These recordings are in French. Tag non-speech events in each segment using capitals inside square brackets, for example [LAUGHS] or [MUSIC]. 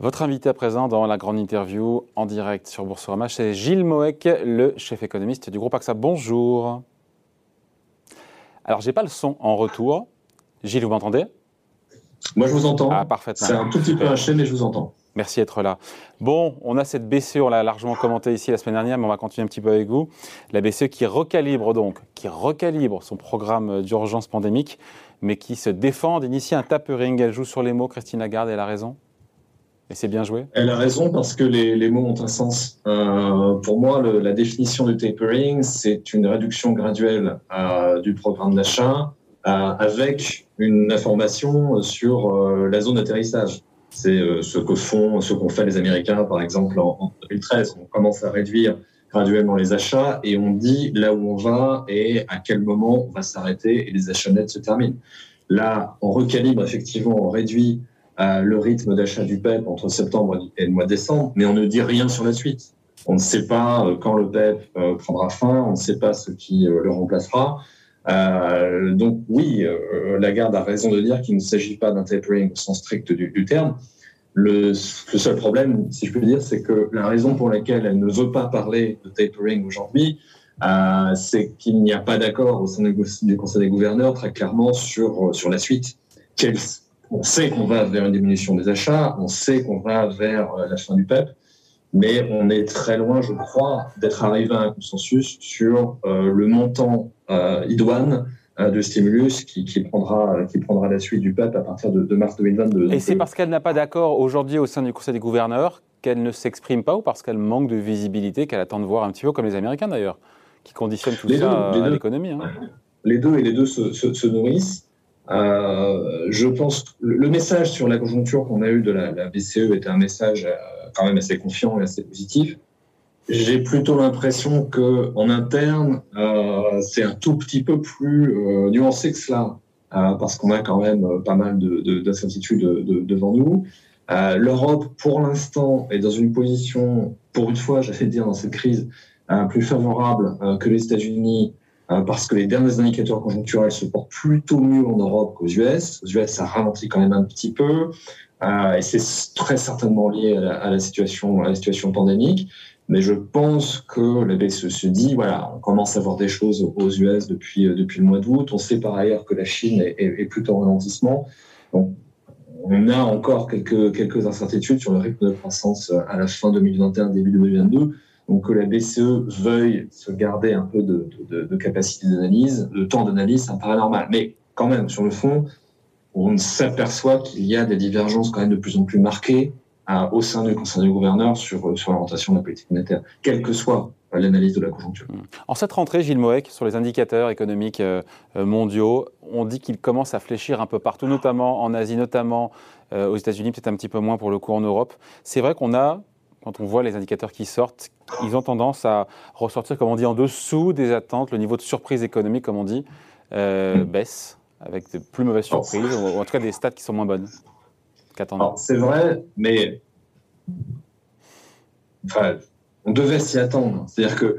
Votre invité à présent dans la grande interview en direct sur Boursorama, c'est Gilles Moek, le chef économiste du groupe AXA. Bonjour. Alors, j'ai pas le son en retour. Gilles, vous m'entendez? Moi, je vous entends. Ah, parfaitement. C'est un tout petit peu haché, mais je vous entends. Merci d'être là. Bon, on a cette BCE, on l'a largement commenté ici la semaine dernière, mais on va continuer un petit peu avec vous. La BCE qui recalibre donc, qui recalibre son programme d'urgence pandémique, mais qui se défend d'initier un tapering. Elle joue sur les mots, Christine Lagarde, elle a raison? Et c'est bien joué Elle a raison parce que les, mots ont un sens. Euh, pour moi, la définition du tapering, c'est une réduction graduelle euh, du programme d'achat euh, avec une information sur la zone d'atterrissage. C'est ce que font, ce qu'ont fait les Américains, par exemple, en, en, 2013. On commence à réduire graduellement les achats et on dit là où on va et à quel moment on va s'arrêter et les achats nets se terminent. Là, on recalibre effectivement, on réduit le rythme d'achat du PEP entre septembre et le mois de décembre, mais on ne dit rien sur la suite. On ne sait pas euh, quand le PEP euh, prendra fin, on ne sait pas ce qui euh, le remplacera. donc oui, Lagarde a raison de dire qu'il ne s'agit pas d'un tapering au sens strict du, terme. Le, le, seul problème, si je peux dire, c'est que la raison pour laquelle elle ne veut pas parler de tapering aujourd'hui, c'est qu'il n'y a pas d'accord au sein du Conseil des gouverneurs très clairement sur, sur la suite. Quelle, on sait qu'on va vers une diminution des achats, on sait qu'on va vers euh, la fin du PEP, mais on est très loin, je crois, d'être arrivé à un consensus sur euh, le montant euh, idoine de stimulus qui, prendra, qui prendra la suite du PEP à partir de, mars 2022. Et c'est parce qu'elle n'a pas d'accord aujourd'hui au sein du Conseil des gouverneurs qu'elle ne s'exprime pas ou parce qu'elle manque de visibilité, qu'elle attend de voir un petit peu comme les Américains d'ailleurs, qui conditionnent tout ça à l'économie hein. Les deux et les deux se nourrissent. Euh, je pense que le message sur la conjoncture qu'on a eu de la, BCE était un message euh, quand même assez confiant et assez positif. J'ai plutôt l'impression que en interne, euh, c'est un tout petit peu plus nuancé que cela, parce qu'on a quand même pas mal d'incertitudes de, devant nous. L'Europe, pour l'instant, est dans une position, pour une fois, [LAUGHS] j'allais dire, dans cette crise, plus favorable que les États-Unis parce que les derniers indicateurs conjoncturels se portent plutôt mieux en Europe qu'aux US. Aux US, ça ralentit quand même un petit peu, euh, et c'est très certainement lié à la, situation, pandémique. Mais je pense que la BCE se dit, voilà, on commence à voir des choses aux US depuis, euh, depuis le mois d'août. On sait par ailleurs que la Chine est, est, plutôt en ralentissement. Donc, on a encore quelques, quelques incertitudes sur le rythme de croissance à la fin 2021, début 2022. Donc que la BCE veuille se garder un peu de, capacité d'analyse, le temps d'analyse, ça me paraît normal. Mais quand même, sur le fond, on s'aperçoit qu'il y a des divergences quand même de plus en plus marquées au sein du Conseil des gouverneurs sur, sur l'orientation de la politique monétaire, quelle que soit l'analyse de la conjoncture. En cette rentrée, Gilles Moek, sur les indicateurs économiques euh, euh, mondiaux, on dit qu'il commence à fléchir un peu partout, notamment en Asie, notamment euh, aux États-Unis, peut-être un petit peu moins pour le coup en Europe. C'est vrai qu'on a quand on voit les indicateurs qui sortent, ils ont tendance à ressortir, comme on dit, en dessous des attentes. Le niveau de surprise économique, comme on dit, euh, baisse, avec de plus mauvaises surprises, ou en tout cas des stats qui sont moins bonnes qu'attendues. C'est vrai, mais on devait s'y attendre. C'est-à-dire que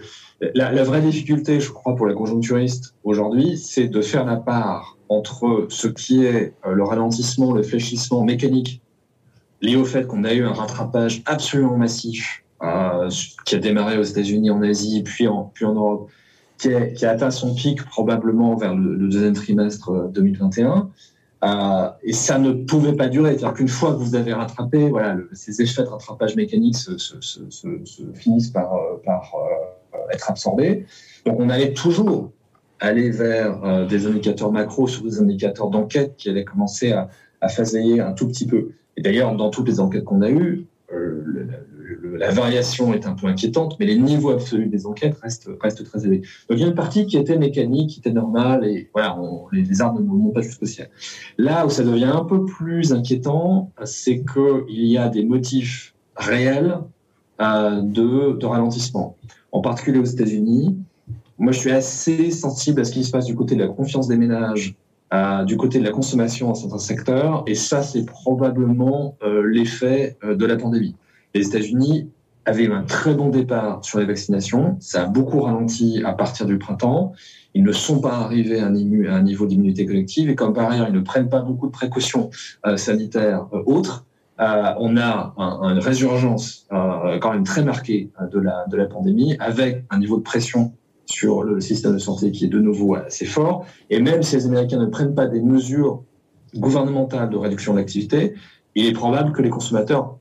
la, la, vraie difficulté, je crois, pour les conjoncturistes aujourd'hui, c'est de faire la part entre ce qui est euh, le ralentissement, le fléchissement mécanique lié au fait qu'on a eu un rattrapage absolument massif euh, qui a démarré aux États-Unis, en Asie, puis en, Europe, qui, a atteint son pic probablement vers le, deuxième trimestre 2021. Euh, euh, et ça ne pouvait pas durer. C'est-à-dire qu'une fois que vous avez rattrapé, voilà, ces effets de rattrapage mécanique se, se, se, se finissent par, être absorbés. Donc on allait toujours aller vers des indicateurs macro sur des indicateurs d'enquête qui allaient commencer à, à un tout petit peu. Et d'ailleurs, dans toutes les enquêtes qu'on a eues, euh, la variation est un peu inquiétante, mais les niveaux absolus des enquêtes restent, très élevés. Donc il y a une partie qui était mécanique, qui était normale, et voilà, les, les, arbres ne montent pas jusqu'au ciel. Là où ça devient un peu plus inquiétant, c'est qu'il y a des motifs réels euh, de, de ralentissement. En particulier aux États-Unis, moi je suis assez sensible à ce qui se passe du côté de la confiance des ménages du côté de la consommation dans certains secteurs. Et ça, c'est probablement euh, l'effet euh, de la pandémie. Les États-Unis avaient un très bon départ sur les vaccinations. Ça a beaucoup ralenti à partir du printemps. Ils ne sont pas arrivés à un, un niveau d'immunité collective. Et comme par ailleurs, ils ne prennent pas beaucoup de précautions euh, sanitaires autres, on a une résurgence quand même très marquée de la pandémie, avec un niveau de pression sur le système de santé qui est de nouveau assez fort. Et même si les Américains ne prennent pas des mesures gouvernementales de réduction de l'activité, il est probable que les consommateurs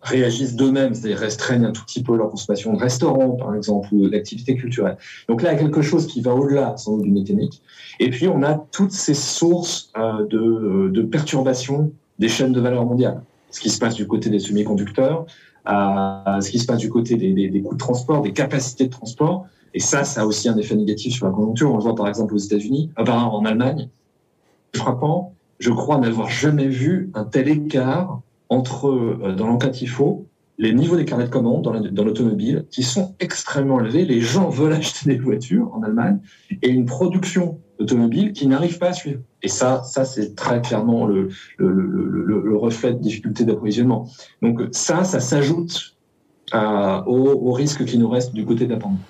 réagissent d'eux-mêmes, c'est-à-dire restreignent un tout petit peu leur consommation de restaurants, par exemple, ou d'activités culturelles. Donc là, il y a quelque chose qui va au-delà, sans doute, du mécanique. Et puis, on a toutes ces sources euh, de, euh, de perturbations des chaînes de valeur mondiales. Ce qui se passe du côté des semi-conducteurs, euh, ce qui se passe du côté des, coûts de transport, des capacités de transport. Et ça, ça a aussi un effet négatif sur la conjoncture. On le voit par exemple aux États-Unis, en Allemagne. Frappant, je crois n'avoir jamais vu un tel écart entre, euh, dans l'enquête faut les niveaux des carnets de commandes dans l'automobile qui sont extrêmement élevés. Les gens veulent acheter des voitures en Allemagne et une production automobile qui n'arrive pas à suivre. Et ça, ça c'est très clairement le, le, le, le, reflet de difficulté d'approvisionnement. Donc ça, ça s'ajoute euh, au, au risque qui nous reste du côté de la pandémie.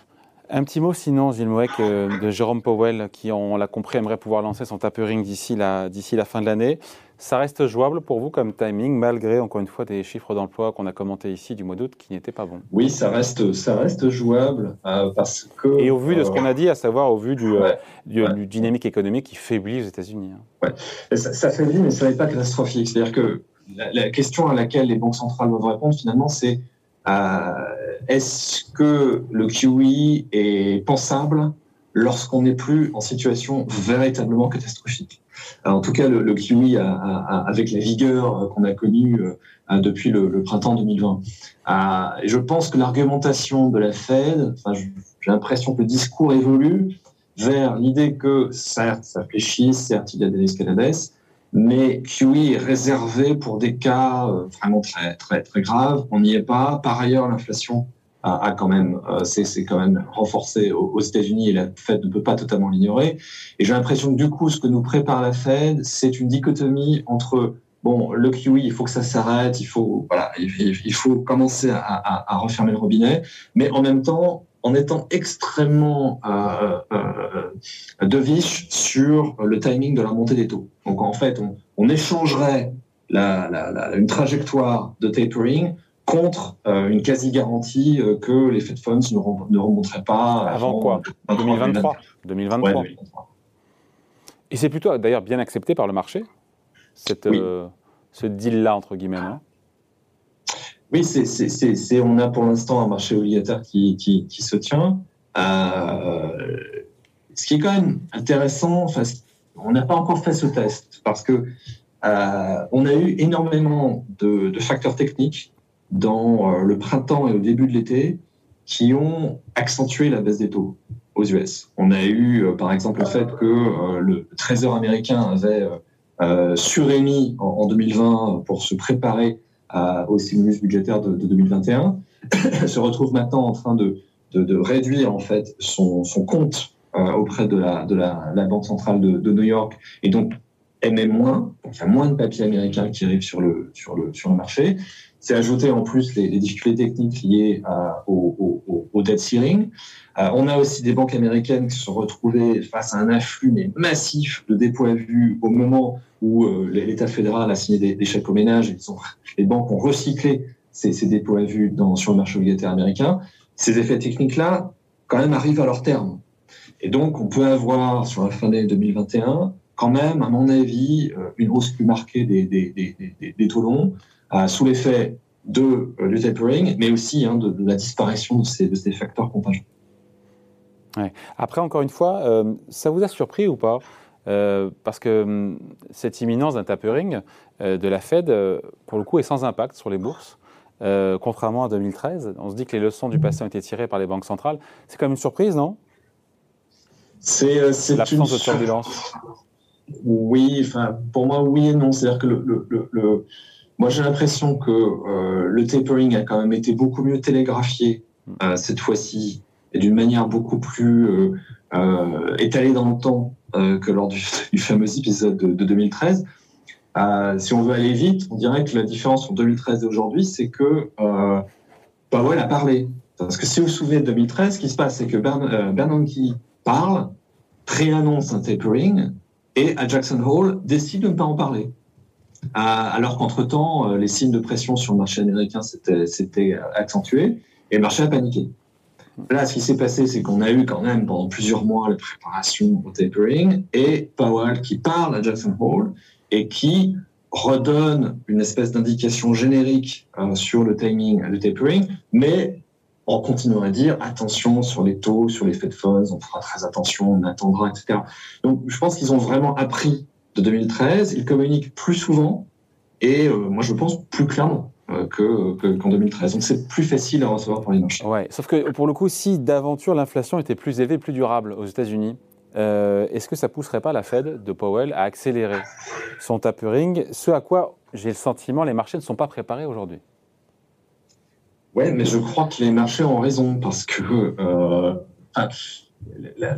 Un petit mot sinon, Gilles Moek, euh, de Jérôme Powell, qui, on l'a compris, aimerait pouvoir lancer son tapering d'ici la, d'ici la fin de l'année. Ça reste jouable pour vous comme timing, malgré, encore une fois, des chiffres d'emploi qu'on a commentés ici du mois d'août qui n'étaient pas bons? Oui, ça reste, ça reste jouable euh, parce que... Et au vu de ce qu'on a dit, à savoir au vu du, euh, du, dynamique économique qui faiblit aux États-Unis. Hein. Ouais. Ça, ça, faiblit, mais ça n'est pas catastrophique. C'est-à-dire que la, la, question à laquelle les banques centrales doivent répondre, finalement, c'est est-ce que le QE est pensable lorsqu'on n'est plus en situation véritablement catastrophique En tout cas, le, QE, avec la vigueur qu'on a connue euh, depuis le, printemps 2020. je pense que l'argumentation de la Fed, j'ai l'impression que le discours évolue vers l'idée que, certes, ça fléchit, certes, il y a des risques à mais QE est réservé pour des cas euh, vraiment très très très graves. On n'y est pas. Par ailleurs, l'inflation a, quand même euh, c'est quand même renforcé aux, États-Unis et la Fed ne peut pas totalement l'ignorer. Et j'ai l'impression que du coup, ce que nous prépare la Fed, c'est une dichotomie entre bon le QE, il faut que ça s'arrête, il faut voilà, il, faut commencer à, à, à refermer le robinet, mais en même temps en étant extrêmement euh, euh, deviche sur le timing de la montée des taux. Donc en fait, on, échangerait une trajectoire de tapering contre euh, une quasi-garantie euh, que les Fed Funds ne, remonteraient pas avant, quoi? 2023 2023. Et c'est plutôt d'ailleurs bien accepté par le marché, cette, ce deal-là, entre guillemets. Oui, c'est, on a pour l'instant un marché obligataire qui, qui, qui se tient. Euh, ce qui est quand même intéressant, on n'a pas encore fait ce test parce que euh, on a eu énormément de, de facteurs techniques dans euh, le printemps et au début de l'été qui ont accentué la baisse des taux aux US. On a eu, euh, par exemple, le fait que euh, le Trésor américain avait surémis en 2020 pour se préparer au stimulus budgétaire de, 2021, [COUGHS] se retrouve maintenant en train de, de, réduire en fait son, son compte euh, auprès de, la, de la, Banque centrale de, New York et donc émet moins, donc il y a moins de papiers américains qui arrivent sur le, sur le, sur le marché. C'est ajouté en plus les, difficultés techniques liées à, au, au, au, debt ceiling. Euh, on a aussi des banques américaines qui se sont retrouvées face à un afflux massif de dépôts à vue au moment où euh, l'État fédéral a signé des, chèques aux ménages. Et les banques ont recyclé ces, dépôts à vue sur le marché obligataire américain. Ces effets techniques-là, quand même, arrivent à leur terme. Et donc, on peut avoir sur la fin d'année 2021, quand même, à mon avis, euh, une hausse plus marquée des, des, taux longs, euh, sous l'effet de, euh, du tapering, mais aussi hein, de, de, la disparition de ces, de ces facteurs. Ouais. Après, encore une fois, euh, ça vous a surpris ou pas euh, parce que hum, cette imminence d'un tapering euh, de la Fed, euh, pour le coup, est sans impact sur les bourses. contrairement à 2013, on se dit que les leçons du passé ont été tirées par les banques centrales. C'est quand même une surprise, non? C'est l'absence de turbulence. Oui, enfin, pour moi, oui et non. C'est-à-dire que le, le, le, moi, j'ai l'impression que le tapering a quand même été beaucoup mieux télégraphié hmm. cette fois-ci et d'une manière beaucoup plus étalée dans le temps euh, que lors du, [LAUGHS] du, fameux épisode de, de 2013. Euh, si on veut aller vite, on dirait que la différence entre 2013 et aujourd'hui, c'est que euh, Powell a parlé. Parce que si vous vous souvenez de 2013, ce qui se passe, c'est que Bern, Bernanke parle, préannonce un tapering, et à Jackson Hole décide de ne pas en parler. Alors qu'entre-temps, les signes de pression sur le marché américain s'étaient accentués et le marché a paniqué. Là, ce qui s'est passé, c'est qu'on a eu quand même pendant plusieurs mois la préparation au tapering et Powell qui parle à Jackson Hole et qui redonne une espèce d'indication générique euh, sur le timing du tapering, mais on continuera à dire attention sur les taux, sur les Fed funds, on fera très attention, on attendra, etc. Donc, je pense qu'ils ont vraiment appris de 2013, ils communiquent plus souvent et euh, moi, je pense plus clairement. Euh, qu'en 2013. Donc c'est plus facile à recevoir pour les marchés. Ouais, sauf que pour le coup, si d'aventure l'inflation était plus élevée, plus durable aux États-Unis, euh, est-ce que ça pousserait pas la Fed de Powell à accélérer son tapering Ce à quoi j'ai le sentiment les marchés ne sont pas préparés aujourd'hui? Ouais, mais je crois que les marchés ont raison parce que euh, la,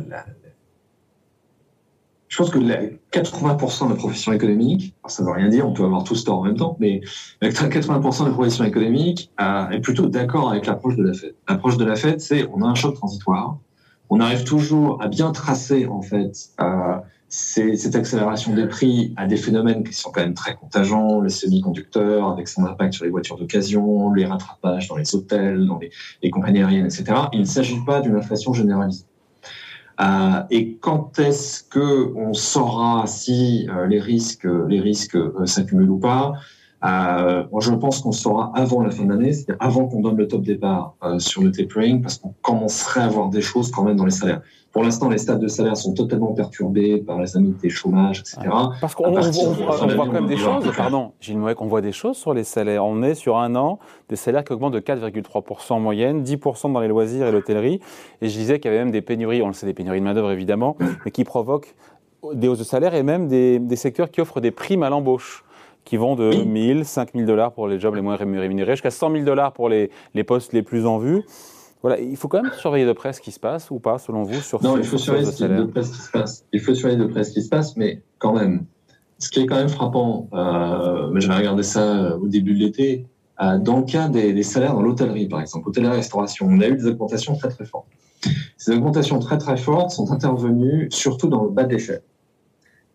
je pense que 80% de la profession économique, ça ne veut rien dire, on peut avoir tout ce tort en même temps, mais 80% de la profession économique euh, est plutôt d'accord avec l'approche de la Fed. L'approche de la Fed, c'est on a un choc transitoire, on arrive toujours à bien tracer en fait euh, cette accélération des prix à des phénomènes qui sont quand même très contagions, le semi-conducteur avec son impact sur les voitures d'occasion, les rattrapages dans les hôtels, dans les, les compagnies aériennes, etc. Il ne s'agit pas d'une inflation généralisée. Euh, et quand est-ce que on saura si euh, les risques, les risques euh, s'accumulent ou pas? Euh, je pense qu'on saura avant la fin de l'année, c'est-à-dire avant qu'on donne le top départ euh, sur le tapering, parce qu'on commencerait à voir des choses quand même dans les salaires. Pour l'instant, les stades de salaire sont totalement perturbés par les des chômage, etc. Parce qu'on voit, quand même des choses, pardon, Gilles Mouet, qu'on voit des choses sur les salaires. On est sur un an des salaires qui augmentent de 4,3% en moyenne, 10% dans les loisirs et l'hôtellerie. Et je disais qu'il y avait même des pénuries, on le sait, des pénuries de main-d'œuvre évidemment, mais qui provoquent des hausses de salaire et même des, des secteurs qui offrent des primes à l'embauche qui vont de 1000, 5000 dollars pour les jobs les moins rémunérés, jusqu'à 100 000 dollars pour les, les postes les plus en vue. Voilà, il faut quand même surveiller de près ce qui se passe ou pas, selon vous, sur Non, il faut surveiller de près ce qui se passe. Il faut surveiller de près ce qui se passe, mais quand même, ce qui est quand même frappant, euh, j'avais regardé ça euh, au début de l'été, euh, dans le cas des, des salaires dans l'hôtellerie, par exemple, hôtellerie-restauration, on a eu des augmentations très très fortes. Ces augmentations très très fortes sont intervenues surtout dans le bas de l'échelle.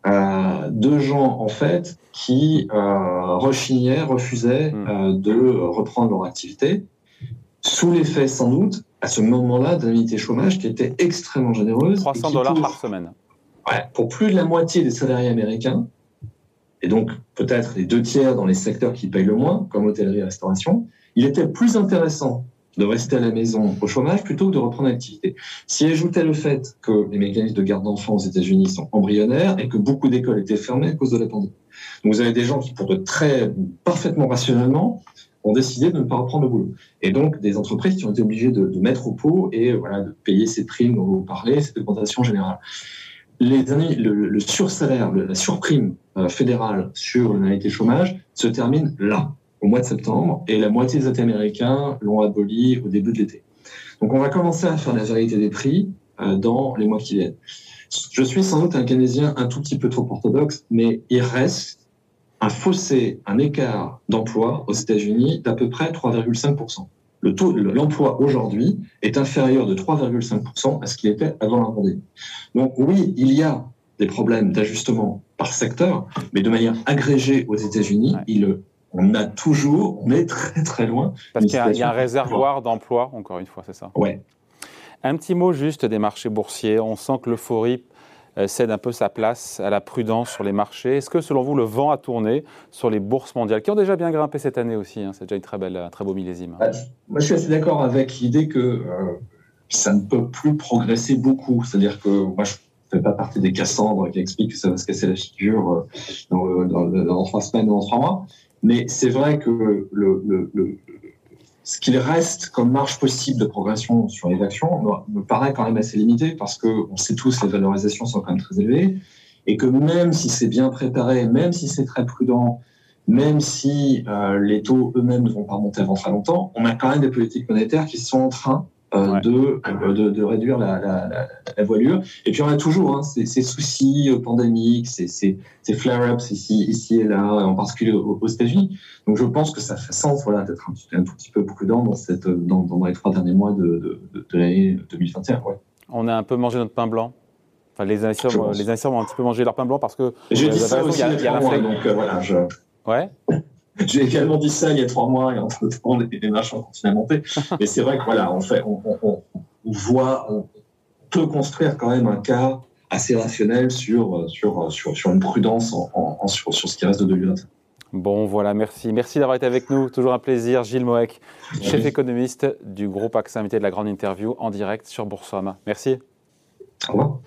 Euh, de gens en fait qui euh, rechignaient, refusaient hmm. euh, de reprendre leur activité, sous l'effet sans doute à ce moment-là d'indemnité chômage qui était extrêmement généreuse. 300 dollars par semaine. Ouais, pour plus de la moitié des salariés américains, et donc peut-être les deux tiers dans les secteurs qui payent le moins, comme hôtellerie et restauration, il était plus intéressant de rester à la maison au chômage plutôt que de reprendre l'activité. Si ajoutait le fait que les mécanismes de garde d'enfants aux États-Unis sont embryonnaires et que beaucoup d'écoles étaient fermées à cause de la pandémie. Donc vous avez des gens qui, pour de très parfaitement rationnellement, ont décidé de ne pas reprendre le boulot. Et donc des entreprises qui ont été obligées de, mettre au pot et voilà, de payer ces primes dont vous parlez, cette augmentation générale. Les, le, le sursalaire, la surprime euh, fédérale sur l'indemnité chômage se termine là au mois de septembre et la moitié des États américains l'ont aboli au début de l'été. Donc on va commencer à faire la vérité des prix euh, dans les mois qui viennent. Je suis sans doute un keynésien un tout petit peu trop orthodoxe, mais il reste un fossé, un écart d'emploi aux États-Unis d'à peu près 3,5%. Le taux, l'emploi aujourd'hui est inférieur de 3,5% à ce qu'il était avant la pandémie. Donc oui, il y a des problèmes d'ajustement par secteur, mais de manière agrégée aux États-Unis, il on a toujours, on est très très loin. Parce qu'il y, a un réservoir d'emploi, encore une fois, c'est ça Ouais. Un petit mot juste des marchés boursiers. On sent que l'euphorie euh, cède un peu sa place à la prudence sur les marchés. Est-ce que, selon vous, le vent a tourné sur les bourses mondiales, qui ont déjà bien grimpé cette année aussi hein? C'est déjà une très belle, un très beau millésime. Bah, moi, je suis assez d'accord avec l'idée que euh, ça ne peut plus progresser beaucoup. C'est-à-dire que moi, je ne fais pas partie des Cassandres qui expliquent que ça va se casser la figure euh, dans, dans, dans, trois semaines ou dans trois mois. Mais c'est vrai que le, ce qu'il reste comme marge possible de progression sur les actions me, paraît quand même assez limité parce qu'on sait tous que les valorisations sont quand même très élevées et que même si c'est bien préparé, même si c'est très prudent, même si euh, les taux eux-mêmes ne vont pas monter avant très longtemps, on a quand même des politiques monétaires qui sont en train euh, euh, de, de, réduire la, la, la, voilure. Et puis on a toujours hein, ces, ces, soucis euh, pandémiques, ces, ces, ces flare-ups ici, ici et là, en particulier aux, États-Unis. Donc je pense que ça fait sens voilà, d'être un, un, tout petit peu prudent dans, cette, dans, dans les trois derniers mois de, l'année 2021. Ouais. On a un peu mangé notre pain blanc Enfin, les investisseurs, vont un petit peu manger leur pain blanc parce que je dis ça aussi il y a, donc euh, voilà, je... Ouais. [LAUGHS] J'ai également dit ça il y a trois mois et entre temps, les marchands continuent à monter. [LAUGHS] Mais c'est vrai que voilà, on fait, on, on, on voit, on peut construire quand même un cas assez rationnel sur, sur, sur, sur une prudence en, en, sur, sur ce qui reste de 2021. Bon, voilà, merci. Merci d'avoir été avec nous. Toujours un plaisir. Gilles Moek, chef économiste du groupe AXA, invité de la grande interview en direct sur Boursorama. Merci. Au revoir.